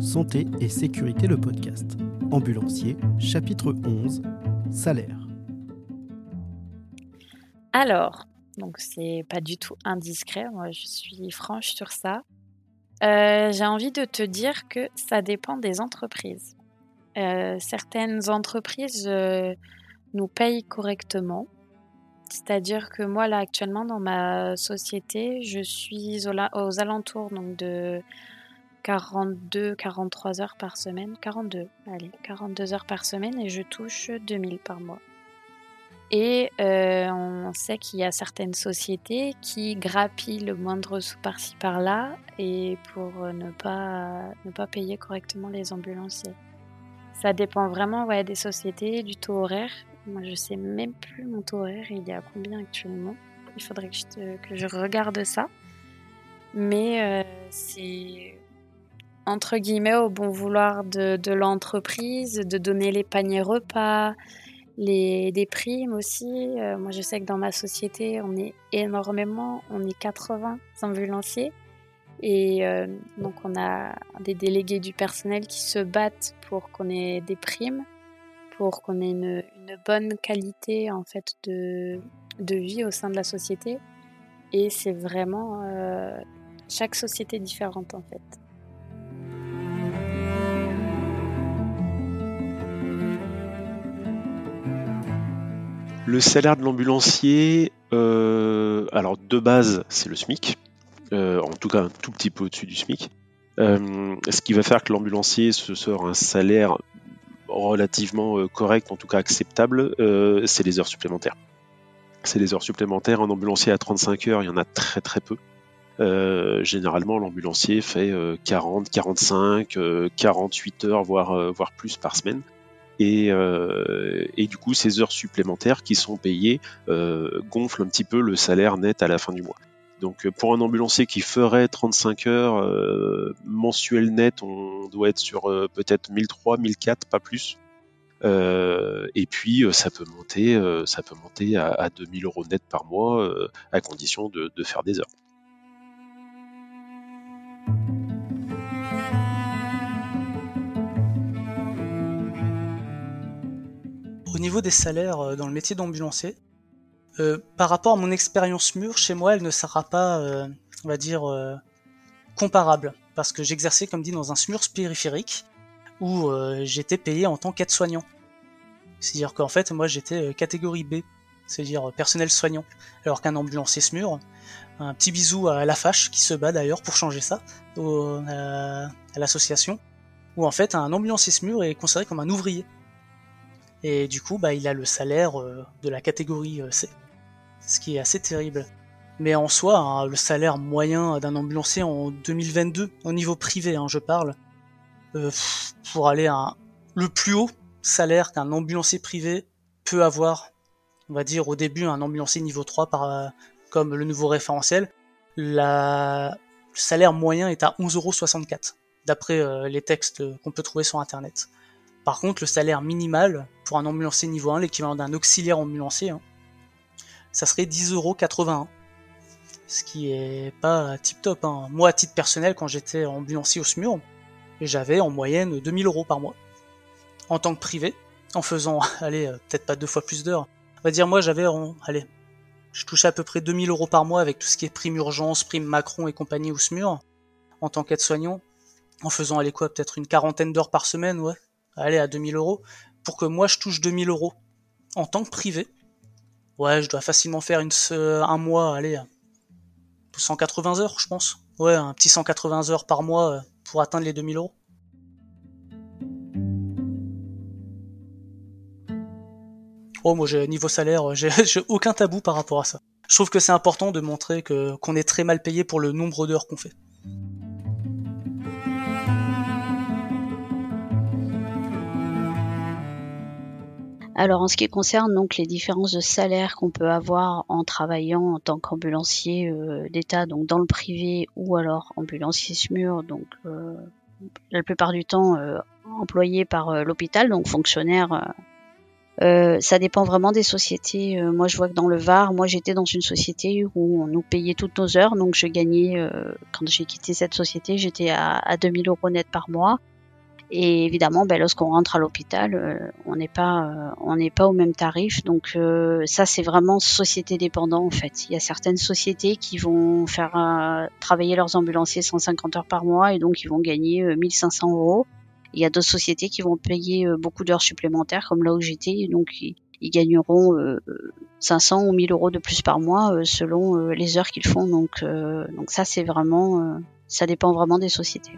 Santé et sécurité le podcast. Ambulancier, chapitre 11, salaire. Alors, donc c'est pas du tout indiscret, moi je suis franche sur ça. Euh, j'ai envie de te dire que ça dépend des entreprises. Euh, certaines entreprises euh, nous payent correctement. C'est-à-dire que moi, là, actuellement, dans ma société, je suis aux, alentours donc, de 42, 43 heures par semaine. 42, allez, 42 heures par semaine et je touche 2000 par mois. Et euh, on sait qu'il y a certaines sociétés qui grappillent le moindre sous par-ci par-là et pour ne pas, ne pas payer correctement les ambulanciers. Ça dépend vraiment ouais, des sociétés, du taux horaire. Moi, je sais même plus mon taux horaire, il y a combien actuellement. Il faudrait que je, que je regarde ça. Mais euh, c'est entre guillemets au bon vouloir de, l'entreprise, de donner les paniers repas, les, des primes aussi. Euh, moi, je sais que dans ma société, on est énormément, on est 80 ambulanciers. Et euh, donc, on a des délégués du personnel qui se battent pour qu'on ait des primes, pour qu'on ait une, une, bonne qualité en fait de, de, vie au sein de la société. Et c'est vraiment euh, chaque société différente en fait. Le salaire de l'ambulancier, euh, alors de base, c'est le SMIC, euh, en tout cas un tout petit peu au-dessus du SMIC. Euh, ce qui va faire que l'ambulancier se sort un salaire relativement correct, en tout cas acceptable, c'est les heures supplémentaires. C'est les heures supplémentaires. Un ambulancier à 35 heures, il y en a très très peu. généralement, l'ambulancier fait 40, 45, 48 heures, voire, voire plus par semaine. Euh, et, du coup, ces heures supplémentaires qui sont payées euh, gonflent un petit peu le salaire net à la fin du mois. Donc euh, pour un ambulancier qui ferait 35 heures mensuel net, on doit être sur peut-être 1003, 1004, pas plus. et puis ça peut monter, ça peut monter à, 2000 euros net par mois, à condition de faire des heures. Niveau des salaires euh, dans le métier d'ambulancier, euh, par rapport à mon expérience mûre, chez moi, elle ne sera pas, euh, on va dire, comparable. Parce que j'exerçais, comme dit, dans un SMURS périphérique, où j'étais payé en tant qu'aide-soignant. C'est-à-dire qu'en fait, moi, j'étais catégorie B, c'est-à-dire personnel soignant. Alors qu'un ambulancier SMUR, un petit bisou à la fâche qui se bat d'ailleurs pour changer ça, à l'association, où en fait, un ambulancier SMUR est considéré comme un ouvrier. Et du coup, bah, il a le salaire euh, de la catégorie euh, C, ce qui est assez terrible. Mais en soi, hein, le salaire moyen d'un ambulancier en 2022, au niveau privé, hein, je parle, euh, pour aller à le plus haut salaire qu'un ambulancier privé peut avoir, on va dire au début un ambulancier niveau 3 par, comme le nouveau référentiel, le salaire moyen est à 11,64€ d'après les textes qu'on peut trouver sur internet. Par contre, le salaire minimal pour un ambulancier niveau 1, l'équivalent d'un auxiliaire ambulancier, hein, ça serait 10,81€. Ce qui est pas tip top. Hein. Moi, à titre personnel, quand j'étais ambulancier au SMUR, j'avais en moyenne 2000 euros par mois. En tant que privé, en faisant, allez, euh, peut-être pas deux fois plus d'heures. On va dire, moi, j'avais, allez, je touchais à peu près 2000 euros par mois avec tout ce qui est prime urgence, prime Macron et compagnie au SMUR, en tant qu'aide-soignant, en faisant, allez, quoi, peut-être une quarantaine d'heures par semaine, ouais, aller à 2000 euros, pour que moi je touche 2000 euros en tant que privé, ouais, je dois facilement faire une, un mois, allez, 180 heures, je pense. Ouais, un petit 180 heures par mois euh, pour atteindre les 2000 euros. Oh, moi, niveau salaire, j'ai aucun tabou par rapport à ça. Je trouve que c'est important de montrer qu'on est très mal payé pour le nombre d'heures qu'on fait. Alors en ce qui concerne donc les différences de salaire qu'on peut avoir en travaillant en tant qu'ambulancier euh, d'État, donc dans le privé ou alors ambulancier SMUR, donc euh, la plupart du temps euh, employé par l'hôpital, donc fonctionnaire. ça dépend vraiment des sociétés. moi, je vois que dans le Var, moi, j'étais dans une société où on nous payait toutes nos heures, donc je gagnais, quand j'ai quitté cette société, j'étais à, à 2000 euros net par mois. Et évidemment, ben, lorsqu'on rentre à l'hôpital, euh, on n'est pas, euh, on n'est pas au même tarif. Donc euh, ça, c'est vraiment société dépendant en fait. Il y a certaines sociétés qui vont faire travailler leurs ambulanciers 150 heures par mois et donc ils vont gagner 1500 euros. Il y a d'autres sociétés qui vont payer beaucoup d'heures supplémentaires, comme là où j'étais, donc ils, gagneront 500 ou 1000 euros de plus par mois selon les heures qu'ils font. Donc, donc ça, c'est vraiment, ça dépend vraiment des sociétés.